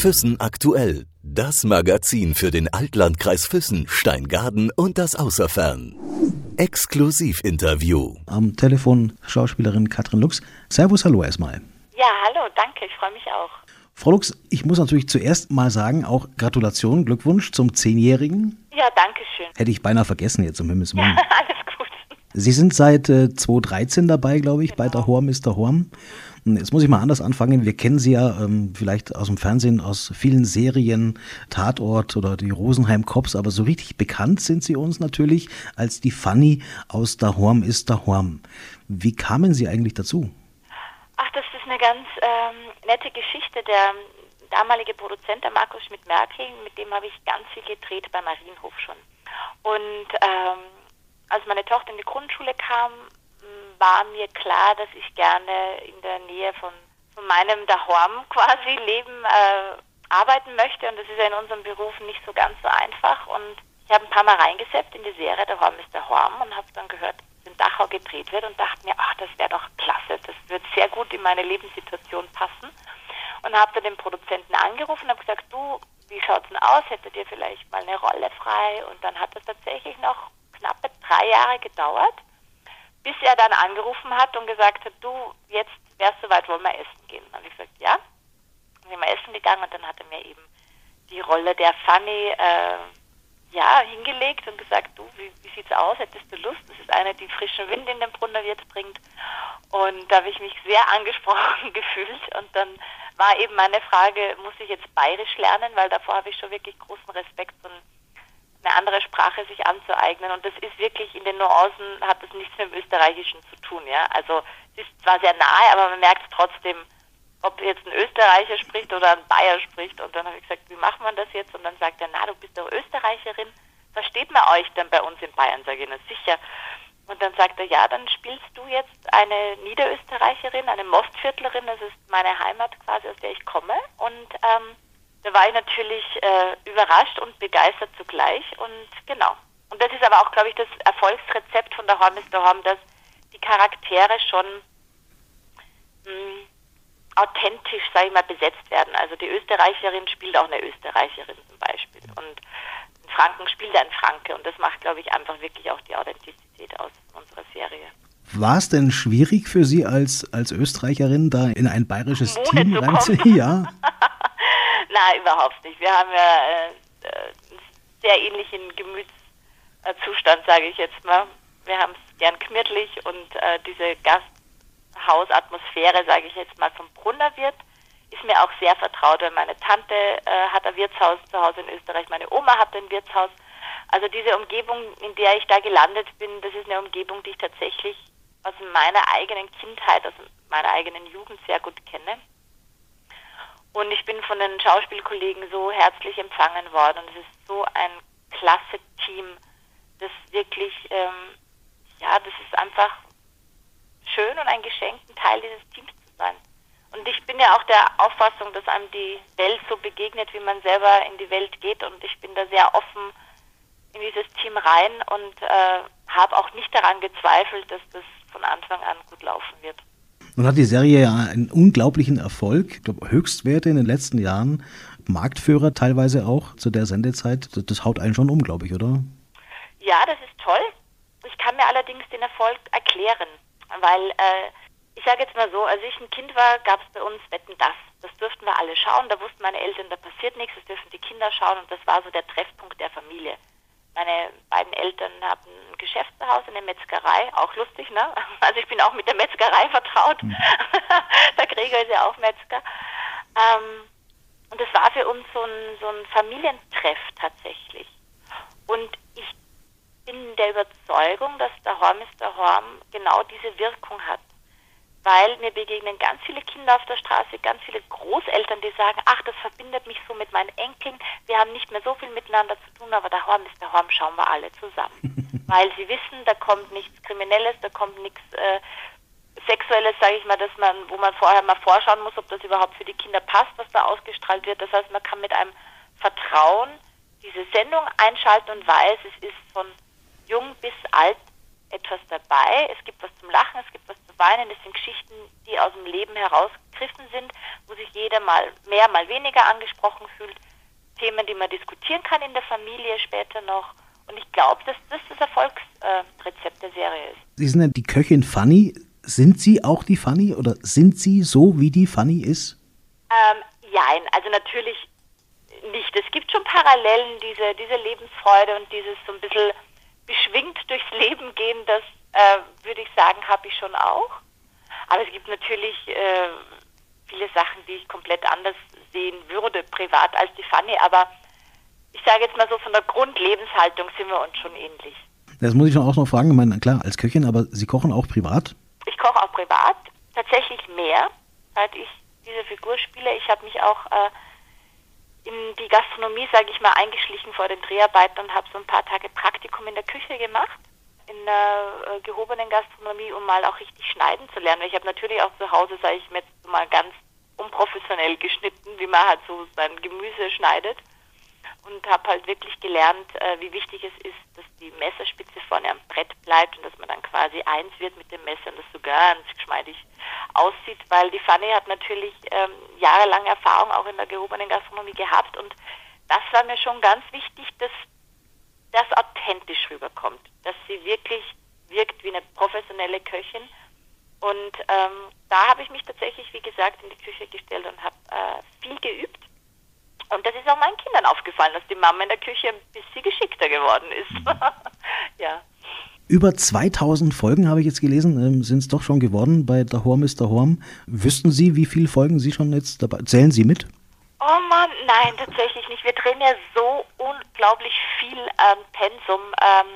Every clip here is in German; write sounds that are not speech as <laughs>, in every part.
Füssen aktuell. Das Magazin für den Altlandkreis Füssen, Steingaden und das Außerfern. Exklusivinterview. Am Telefon Schauspielerin Katrin Lux. Servus, hallo erstmal. Ja, hallo, danke, ich freue mich auch. Frau Lux, ich muss natürlich zuerst mal sagen, auch Gratulation, Glückwunsch zum Zehnjährigen. Ja, danke schön. Hätte ich beinahe vergessen jetzt, um Himmels Willen. Ja, <laughs> alles gut. Sie sind seit äh, 2013 dabei, glaube ich, bei der Horm ist der Horm. Und Jetzt muss ich mal anders anfangen. Wir kennen Sie ja ähm, vielleicht aus dem Fernsehen, aus vielen Serien, Tatort oder die Rosenheim Cops, aber so richtig bekannt sind Sie uns natürlich als die Fanny aus der Horm ist der Horm. Wie kamen Sie eigentlich dazu? Ach, das ist eine ganz ähm, nette Geschichte. Der damalige Produzent, der Markus Schmidt-Merkel, mit dem habe ich ganz viel gedreht bei Marienhof schon. Und ähm, als meine Tochter in die Grundschule kam, m, war mir klar, dass ich gerne in der Nähe von, von meinem Dahorm <laughs> quasi leben, äh, arbeiten möchte. Und das ist ja in unserem Beruf nicht so ganz so einfach. Und ich habe ein paar Mal reingesetzt in die Serie, der Horm ist der Horm, und habe dann gehört, dass in Dachau gedreht wird und dachte mir, ach, das wäre doch klasse, das wird sehr gut in meine Lebenssituation passen. Und habe dann den Produzenten angerufen und habe gesagt, du, wie schaut's denn aus? Hättet ihr vielleicht mal eine Rolle frei? Und dann hat es tatsächlich noch knappe drei Jahre gedauert, bis er dann angerufen hat und gesagt hat, du, jetzt wär's soweit, wollen wir essen gehen. Und ich gesagt, ja. Dann sind wir essen gegangen und dann hat er mir eben die Rolle der Fanny äh, ja, hingelegt und gesagt, du, wie, wie sieht's aus? Hättest du Lust? Das ist eine, die frischen Wind in den Brunnerwirt bringt. Und da habe ich mich sehr <laughs> angesprochen gefühlt. Und dann war eben meine Frage, muss ich jetzt bayerisch lernen? Weil davor habe ich schon wirklich großen Respekt, so eine andere Sprache sich anzueignen. Und das ist wirklich in den Nuancen, hat das nichts mit dem Österreichischen zu tun. Ja, Also es ist zwar sehr nahe, aber man merkt trotzdem, ob jetzt ein Österreicher spricht oder ein Bayer spricht. Und dann habe ich gesagt, wie macht man das jetzt? Und dann sagt er, na, du bist doch Österreicherin. Versteht man euch denn bei uns in Bayern? Sage ich, na sicher. Und dann sagt er, ja, dann spielst du jetzt eine Niederösterreicherin, eine Mostviertlerin. Das ist meine Heimat quasi, aus der ich komme. Und ähm, da war ich natürlich äh, überrascht und begeistert zugleich. Und genau. Und das ist aber auch, glaube ich, das Erfolgsrezept von der Horm ist der Horm, dass die Charaktere schon mh, authentisch, sage ich mal, besetzt werden. Also die Österreicherin spielt auch eine Österreicherin zum Beispiel. Und ein Franken spielt ein Franke. Und das macht, glaube ich, einfach wirklich auch die Authentizität aus unserer Serie. War es denn schwierig für Sie als, als Österreicherin da in ein bayerisches Team zu reinzukommen? <laughs> Ja. Nein, überhaupt nicht. Wir haben ja äh, äh, einen sehr ähnlichen Gemütszustand, sage ich jetzt mal. Wir haben es gern gemütlich und äh, diese Gasthausatmosphäre, sage ich jetzt mal, vom Brunnerwirt ist mir auch sehr vertraut, weil meine Tante äh, hat ein Wirtshaus zu Hause in Österreich, meine Oma hat ein Wirtshaus. Also diese Umgebung, in der ich da gelandet bin, das ist eine Umgebung, die ich tatsächlich aus meiner eigenen Kindheit, aus meiner eigenen Jugend sehr gut kenne. Und ich bin von den Schauspielkollegen so herzlich empfangen worden. Und es ist so ein klasse Team, das wirklich, ähm, ja, das ist einfach schön und ein Geschenk, ein Teil dieses Teams zu sein. Und ich bin ja auch der Auffassung, dass einem die Welt so begegnet, wie man selber in die Welt geht. Und ich bin da sehr offen in dieses Team rein und äh, habe auch nicht daran gezweifelt, dass das von Anfang an gut laufen wird. Nun hat die Serie ja einen unglaublichen Erfolg. Ich glaube, Höchstwerte in den letzten Jahren. Marktführer teilweise auch zu der Sendezeit. Das, das haut einen schon um, glaube ich, oder? Ja, das ist toll. Ich kann mir allerdings den Erfolg erklären, weil äh, ich sage jetzt mal so, als ich ein Kind war, gab es bei uns Wetten das. Das durften wir alle schauen. Da wussten meine Eltern, da passiert nichts. Das dürfen die Kinder schauen und das war so der Treffpunkt der Familie. Meine beiden Eltern hatten ein Geschäft zu Hause, eine Metzgerei, auch lustig, ne? <laughs> Also ich bin auch mit der Metzgerei vertraut. der Gregor ist ja auch Metzger. Ähm, und das war für uns so ein, so ein Familientreff tatsächlich. Und ich bin der Überzeugung, dass der Horm ist der Horm genau diese Wirkung hat. Weil mir begegnen ganz viele Kinder auf der Straße, ganz viele Großeltern, die sagen, ach, das verbindet mich so mit meinen Enkeln. Wir haben nicht mehr so viel miteinander zu tun, aber der Horm ist der Horm, schauen wir alle zusammen. <laughs> Weil sie wissen, da kommt nichts Kriminelles, da kommt nichts äh, Sexuelles, sage ich mal, dass man, wo man vorher mal vorschauen muss, ob das überhaupt für die Kinder passt, was da ausgestrahlt wird. Das heißt, man kann mit einem Vertrauen diese Sendung einschalten und weiß, es ist von jung bis alt etwas dabei. Es gibt was zum Lachen, es gibt was zum weinen. Das sind Geschichten, die aus dem Leben herausgegriffen sind, wo sich jeder mal mehr, mal weniger angesprochen fühlt. Themen, die man diskutieren kann in der Familie später noch. Und ich glaube, dass das das Erfolgsrezept der Serie ist. Sie sind ja die Köchin Fanny. Sind Sie auch die Fanny oder sind Sie so, wie die Fanny ist? Ähm, jein, also natürlich nicht. Es gibt schon Parallelen, diese, diese Lebensfreude und dieses so ein bisschen beschwingt durchs Leben gehen, das äh, würde ich sagen, habe ich schon auch. Aber es gibt natürlich äh, viele Sachen, die ich komplett anders sehen würde, privat als die Fanny. Aber ich sage jetzt mal so, von der Grundlebenshaltung sind wir uns schon ähnlich. Das muss ich schon auch noch fragen. Ich meine, klar, als Köchin, aber Sie kochen auch privat? Ich koche auch privat, tatsächlich mehr, seit ich diese Figur spiele. Ich habe mich auch äh, in die Gastronomie, sage ich mal, eingeschlichen vor den Dreharbeiten und habe so ein paar Tage Praktikum in der Küche gemacht, in der äh, gehobenen Gastronomie, um mal auch richtig schneiden zu lernen. Ich habe natürlich auch zu Hause, sage ich mir jetzt mal ganz unprofessionell geschnitten, wie man halt so sein Gemüse schneidet. Und habe halt wirklich gelernt, äh, wie wichtig es ist, dass die Messerspitze vorne am Brett bleibt und dass man dann quasi eins wird mit dem Messer und das so ganz geschmeidig aussieht, weil die Fanny hat natürlich ähm, jahrelang Erfahrung auch in der gehobenen Gastronomie gehabt. Und das war mir schon ganz wichtig, dass das authentisch rüberkommt, dass sie wirklich wirkt wie eine professionelle Köchin und ähm, da habe ich mich tatsächlich, wie gesagt, in die Küche gestellt und habe äh, viel geübt und das ist auch meinen Kindern aufgefallen, dass die Mama in der Küche ein bisschen geschickter geworden ist. Mhm. <laughs> ja. Über 2000 Folgen habe ich jetzt gelesen, ähm, sind es doch schon geworden bei der Horm ist der Horm. Wüssten Sie, wie viele Folgen Sie schon jetzt dabei Zählen Sie mit? Oh Mann, nein, tatsächlich nicht. Wir drehen ja so unglaublich viel ähm, Pensum. Ähm,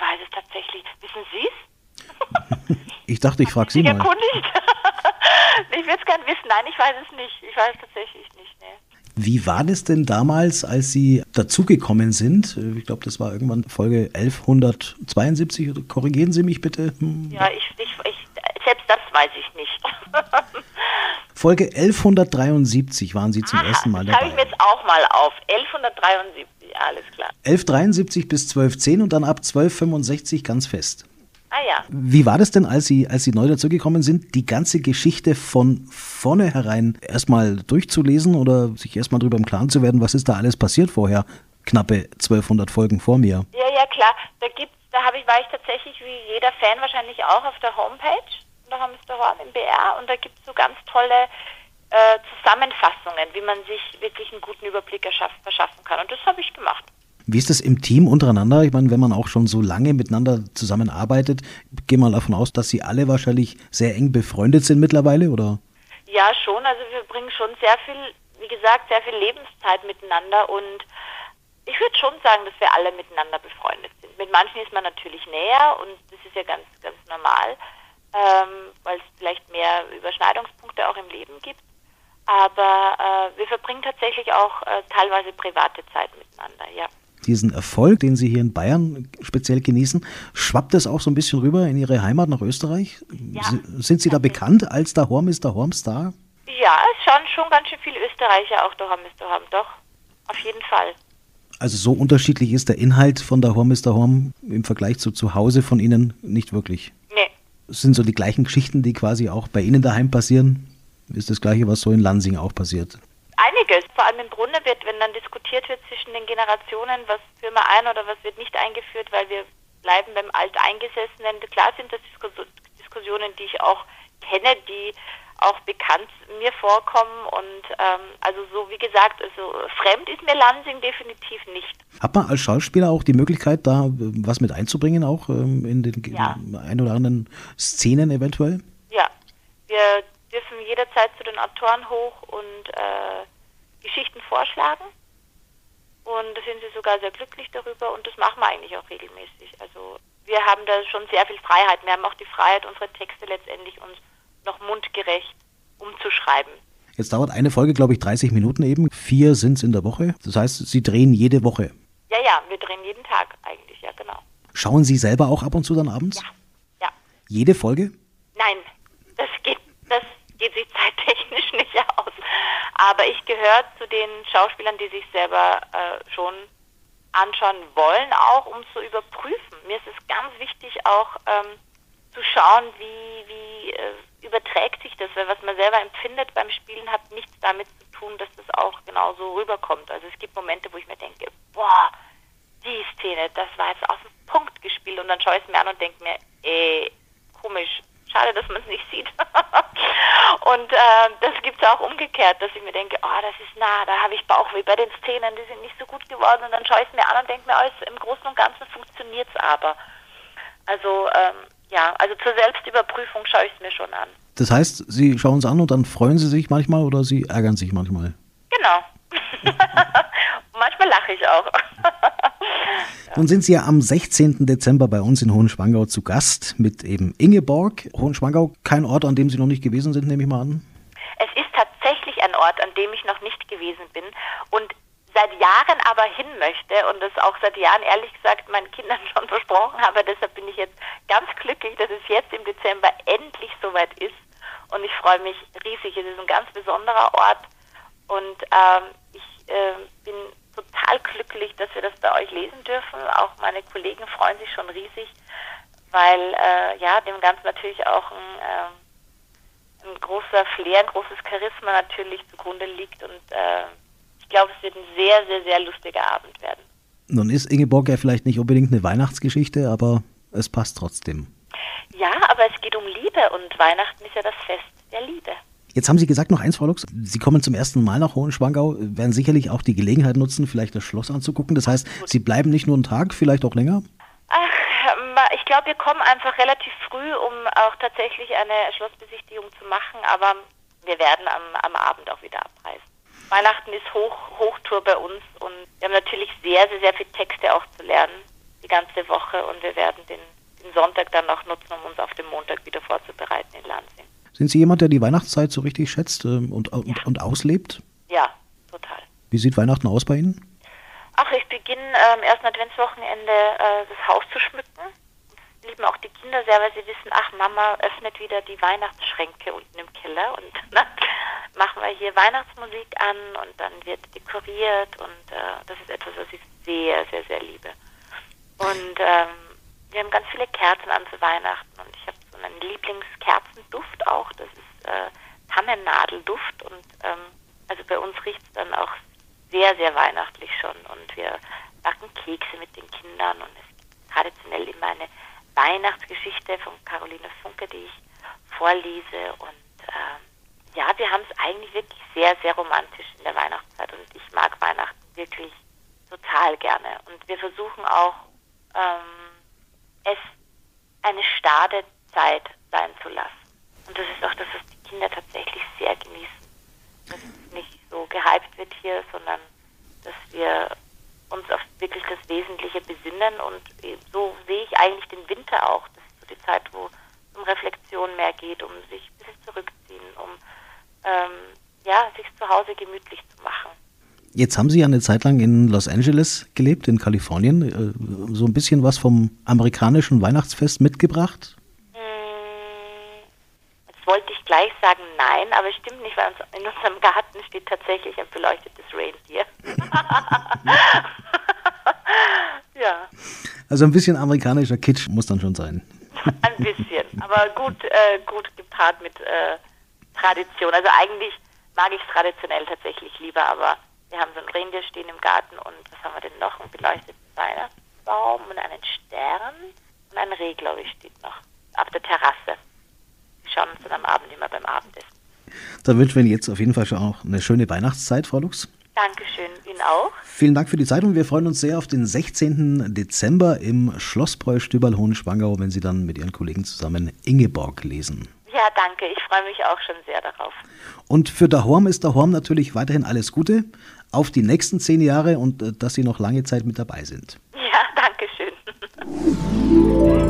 ich weiß es tatsächlich. Wissen Sie es? ich dachte, ich frage Sie mal. Erkundigt? <laughs> ich würde es gerne wissen. Nein, ich weiß es nicht. Ich weiß tatsächlich nicht. Nee. Wie war das denn damals, als Sie dazugekommen sind? Ich glaube, das war irgendwann Folge 1172. Korrigieren Sie mich bitte. Hm. Ja, ich, ich, ich, selbst das weiß ich nicht. <laughs> Folge 1173 waren Sie zum ah, ersten Mal dabei. Das schreibe ich mir jetzt auch mal auf. 1173, alles klar. 1173 bis 1210 und dann ab 1265 ganz fest. Ah ja. Wie war das denn, als Sie, als Sie neu dazugekommen sind, die ganze Geschichte von vornherein erstmal durchzulesen oder sich erstmal darüber im Klaren zu werden, was ist da alles passiert vorher? Knappe 1200 Folgen vor mir. Ja, ja, klar. Da gibt's, da habe ich, war ich tatsächlich wie jeder Fan wahrscheinlich auch auf der Homepage. Da haben wir Horn im BR und da gibt es so ganz tolle äh, Zusammenfassungen, wie man sich wirklich einen guten Überblick verschaffen kann. Und das habe ich gemacht. Wie ist das im Team untereinander? Ich meine, wenn man auch schon so lange miteinander zusammenarbeitet, gehe mal davon aus, dass Sie alle wahrscheinlich sehr eng befreundet sind mittlerweile, oder? Ja, schon. Also wir bringen schon sehr viel, wie gesagt, sehr viel Lebenszeit miteinander und ich würde schon sagen, dass wir alle miteinander befreundet sind. Mit manchen ist man natürlich näher und das ist ja ganz, ganz normal, ähm, weil es vielleicht mehr Überschneidungspunkte auch im Leben gibt. Aber äh, wir verbringen tatsächlich auch äh, teilweise private Zeit miteinander, ja diesen Erfolg, den Sie hier in Bayern speziell genießen, schwappt das auch so ein bisschen rüber in Ihre Heimat nach Österreich? Ja. Sind Sie da bekannt als der Horm ist der Horm-Star? Ja, es schauen schon ganz schön viele Österreicher auch der Horm ist der Horm, doch, auf jeden Fall. Also so unterschiedlich ist der Inhalt von der Horm ist der Horm im Vergleich zu zu Hause von Ihnen nicht wirklich? Nee. Es sind so die gleichen Geschichten, die quasi auch bei Ihnen daheim passieren? Ist das gleiche, was so in Lansing auch passiert? einiges. Vor allem im Grunde wird, wenn dann diskutiert wird zwischen den Generationen, was führen wir ein oder was wird nicht eingeführt, weil wir bleiben beim Alteingesessenen. Klar sind das Diskussionen, die ich auch kenne, die auch bekannt mir vorkommen und ähm, also so wie gesagt, also fremd ist mir Lansing definitiv nicht. Hat man als Schauspieler auch die Möglichkeit, da äh, was mit einzubringen, auch ähm, in den ja. ein oder anderen Szenen eventuell? Ja, wir dürfen jederzeit zu den Autoren hoch und äh, Geschichten vorschlagen. Und da sind sie sogar sehr glücklich darüber und das machen wir eigentlich auch regelmäßig. Also wir haben da schon sehr viel Freiheit. Wir haben auch die Freiheit, unsere Texte letztendlich uns noch mundgerecht umzuschreiben. Jetzt dauert eine Folge, glaube ich, 30 Minuten eben. Vier sind es in der Woche. Das heißt, Sie drehen jede Woche. Ja, ja, wir drehen jeden Tag eigentlich, ja, genau. Schauen Sie selber auch ab und zu dann abends? Ja. ja. Jede Folge? Nein, das geht, geht sich <laughs> zeittechnisch nicht aus. Aber ich gehöre zu den Schauspielern, die sich selber äh, schon anschauen wollen, auch um zu überprüfen. Mir ist es ganz wichtig auch ähm, zu schauen, wie, wie äh, überträgt sich das, weil was man selber empfindet beim Spielen hat nichts damit zu tun, dass das auch genauso rüberkommt. Also es gibt Momente, wo ich mir denke, boah, die Szene, das war jetzt auf den Punkt gespielt und dann schaue ich es mir an und denke mir, ey, komisch, schade, dass man es nicht sieht. Äh, das gibt es auch umgekehrt, dass ich mir denke, oh, das ist nah, da habe ich Bauchweh bei den Szenen, die sind nicht so gut geworden und dann schaue ich es mir an und denke mir, oh, im Großen und Ganzen funktioniert es aber. Also ähm, ja, also zur Selbstüberprüfung schaue ich es mir schon an. Das heißt, Sie schauen es an und dann freuen Sie sich manchmal oder Sie ärgern sich manchmal? Genau. <laughs> manchmal lache ich auch. <laughs> Nun sind Sie ja am 16. Dezember bei uns in Hohenschwangau zu Gast mit eben Ingeborg. Hohenschwangau, kein Ort, an dem Sie noch nicht gewesen sind, nehme ich mal an. Ein Ort, an dem ich noch nicht gewesen bin und seit Jahren aber hin möchte und das auch seit Jahren ehrlich gesagt meinen Kindern <laughs> schon versprochen habe. Deshalb bin ich jetzt ganz glücklich, dass es jetzt im Dezember endlich soweit ist und ich freue mich riesig. Es ist ein ganz besonderer Ort und ähm, ich äh, bin total glücklich, dass wir das bei euch lesen dürfen. Auch meine Kollegen freuen sich schon riesig, weil äh, ja dem Ganzen natürlich auch ein, äh, ein großer Flair, ein großes Charisma natürlich zugrunde liegt und äh, ich glaube, es wird ein sehr, sehr, sehr lustiger Abend werden. Nun ist Ingeborg ja vielleicht nicht unbedingt eine Weihnachtsgeschichte, aber es passt trotzdem. Ja, aber es geht um Liebe und Weihnachten ist ja das Fest der Liebe. Jetzt haben Sie gesagt noch eins, Frau Lux. Sie kommen zum ersten Mal nach Hohenschwangau, werden sicherlich auch die Gelegenheit nutzen, vielleicht das Schloss anzugucken. Das heißt, Sie bleiben nicht nur einen Tag, vielleicht auch länger? Ich glaube, wir kommen einfach relativ früh, um auch tatsächlich eine Schlossbesichtigung zu machen, aber wir werden am, am Abend auch wieder abreisen. Weihnachten ist Hoch, Hochtour bei uns und wir haben natürlich sehr, sehr, sehr viel Texte auch zu lernen, die ganze Woche und wir werden den, den Sonntag dann noch nutzen, um uns auf den Montag wieder vorzubereiten in Lansing. Sind Sie jemand, der die Weihnachtszeit so richtig schätzt ähm, und, und, Ja. und auslebt? Ja, total. Wie sieht Weihnachten aus bei Ihnen? Ach, ich beginne am ersten Adventswochenende äh, das Haus zu schmücken. Lieben auch die Kinder sehr, weil sie wissen, ach, Mama öffnet wieder die Weihnachtsschränke unten im Keller und <laughs> dann machen wir hier Weihnachtsmusik an und dann wird dekoriert und äh, das ist etwas, was ich sehr, sehr, sehr liebe. Und ähm, wir haben ganz viele Kerzen an zu Weihnachten und ich habe so einen Lieblingskerzenduft auch, das ist äh, Tannennadelduft und ähm, also bei uns riecht es dann auch sehr, sehr weihnachtlich schon und wir backen Kekse mit den Kindern und es gibt traditionell immer eine Weihnachtsgeschichte von Caroline Funke, die ich vorlese und ähm, ja, wir haben es eigentlich wirklich sehr, sehr romantisch in der Weihnachtszeit und ich mag Weihnachten wirklich total gerne und wir versuchen auch ähm, es eine starre Zeit sein zu lassen. Und das ist auch das, was die Kinder tatsächlich sehr genießen. Dass es nicht so gehypt wird hier, sondern dass wir uns auf wirklich das Wesentliche besinnen. Und eh, so sehe ich eigentlich den Winter auch. Das ist so die Zeit, wo es um Reflexion mehr geht, um sich ein bisschen zurückziehen, um ähm, ja, sich zu Hause gemütlich zu machen. Jetzt haben Sie ja eine Zeit lang in Los Angeles gelebt, in Kalifornien. Äh, So ein bisschen was vom amerikanischen Weihnachtsfest mitgebracht? Hm, Jetzt wollte ich gleich sagen nein, aber es stimmt nicht, weil uns, in unserem Garten steht tatsächlich ein beleuchtetes Reindeer. <laughs> ja, Also ein bisschen amerikanischer Kitsch muss dann schon sein. <laughs> ein bisschen, aber gut, äh, gut gepaart mit äh, Tradition. Also eigentlich mag ich es traditionell tatsächlich lieber, aber wir haben so ein Reindeer stehen im Garten und was haben wir denn noch? Einen beleuchteten Weihnachtsbaum und einen Stern und ein Reh, glaube ich, steht noch auf der Terrasse. Wir schauen uns dann am Abend immer beim Abendessen. Dann wünschen wir Ihnen jetzt auf jeden Fall schon auch eine schöne Weihnachtszeit, Frau Lux. Dankeschön, Ihnen auch. Vielen Dank für die Zeit und wir freuen uns sehr auf den 16. Dezember im Schlossbräu Stüberl Hohenschwangau, wenn Sie dann mit Ihren Kollegen zusammen Ingeborg lesen. Ja, danke. Ich freue mich auch schon sehr darauf. Und für Dahorm ist Dahorm natürlich weiterhin alles Gute auf die nächsten zehn Jahre und äh, dass Sie noch lange Zeit mit dabei sind. Ja, danke schön. <laughs>